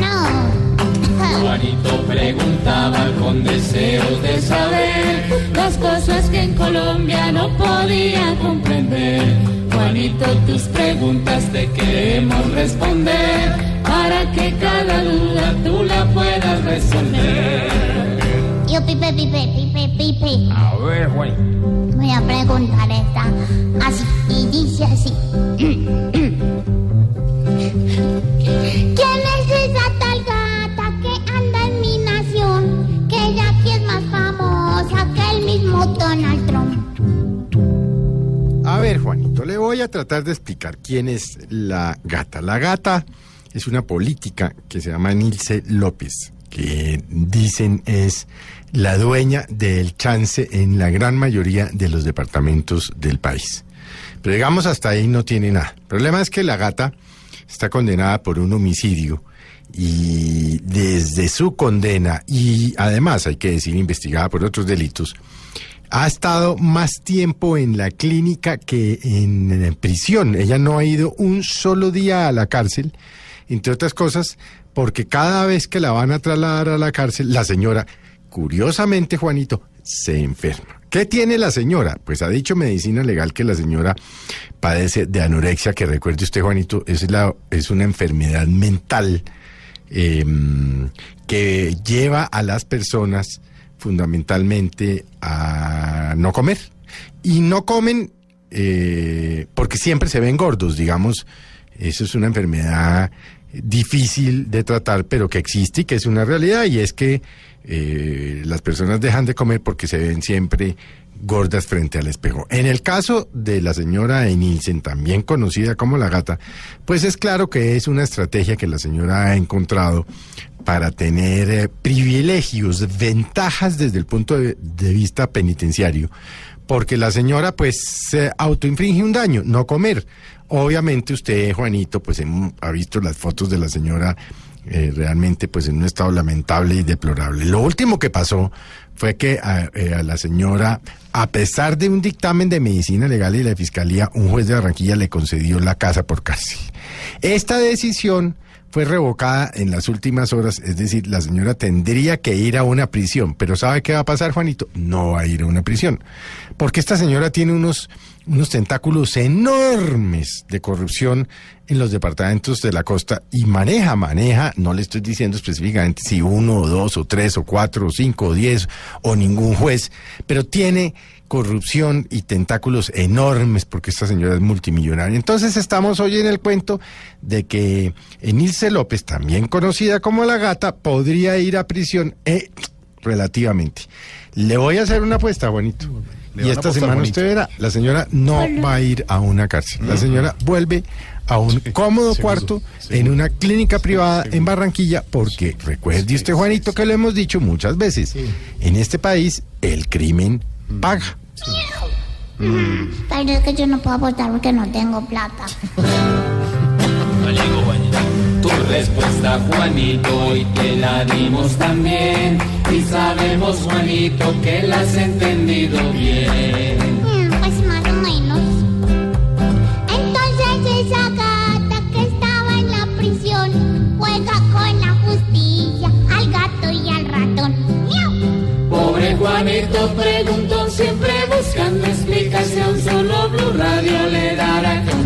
No. Juanito preguntaba con deseos de saber las cosas que en Colombia no podía comprender. Juanito, tus preguntas te queremos responder para que cada duda tú la puedas resolver. Yo pipe, pipe, pipe, pipe. A ver, Juanito. Voy a preguntar esta así y dice así. Juanito, le voy a tratar de explicar quién es la gata. La gata es una política que se llama Nilce López, que dicen es la dueña del chance en la gran mayoría de los departamentos del país. Pero digamos hasta ahí no tiene nada. El problema es que la gata está condenada por un homicidio y desde su condena y además hay que decir investigada por otros delitos, ha estado más tiempo en la clínica que en, prisión. Ella no ha ido un solo día a la cárcel, entre otras cosas, porque cada vez que la van a trasladar a la cárcel, la señora, curiosamente, Juanito, se enferma. ¿Qué tiene la señora? Pues ha dicho medicina legal que la señora padece de anorexia, que recuerde usted, Juanito, es, la, es una enfermedad mental eh, que lleva a las personas fundamentalmente a no comer. Y no comen eh, porque siempre se ven gordos, digamos. Eso es una enfermedad difícil de tratar, pero que existe y que es una realidad, y es que eh, las personas dejan de comer porque se ven siempre gordas frente al espejo. En el caso de la señora Enilsen, también conocida como la gata, pues es claro que es una estrategia que la señora ha encontrado para tener eh, privilegios, ventajas desde el punto de, vista penitenciario, porque la señora pues se autoinfringe un daño, no comer. Obviamente usted, Juanito, pues ha visto las fotos de la señora eh, realmente pues en un estado lamentable y deplorable. Lo último que pasó fue que a, eh, a, la señora, a pesar de un dictamen de medicina legal y la fiscalía, un juez de Barranquilla le concedió la casa por cárcel. Esta decisión fue revocada en las últimas horas, es decir, la señora tendría que ir a una prisión, pero ¿sabe qué va a pasar, Juanito? No va a ir a una prisión, porque esta señora tiene unos, unos tentáculos enormes de corrupción en los departamentos de la costa y maneja, maneja, no le estoy diciendo específicamente si uno o dos o tres o cuatro o cinco o diez o ningún juez, pero tiene corrupción y tentáculos enormes porque esta señora es multimillonaria. Entonces estamos hoy en el cuento de que López, también conocida como la gata, podría ir a prisión eh, relativamente. Le voy a hacer una apuesta, bonito. Y esta semana bonito. usted verá, la señora no va a ir a una cárcel. La señora vuelve a un cómodo cuarto en una clínica privada en Barranquilla, porque recuerde usted, Juanito, que lo hemos dicho muchas veces, en este país el crimen paga. Mm. Pero es que yo no puedo apostar porque no tengo plata. respuesta, Juanito, y te la dimos también. Y sabemos, Juanito, que la has entendido bien. Pues más o menos. Entonces esa gata que estaba en la prisión juega con la justicia al gato y al ratón. ¡Miau! Pobre Juanito preguntó siempre buscando explicación, solo Blue Radio le dará.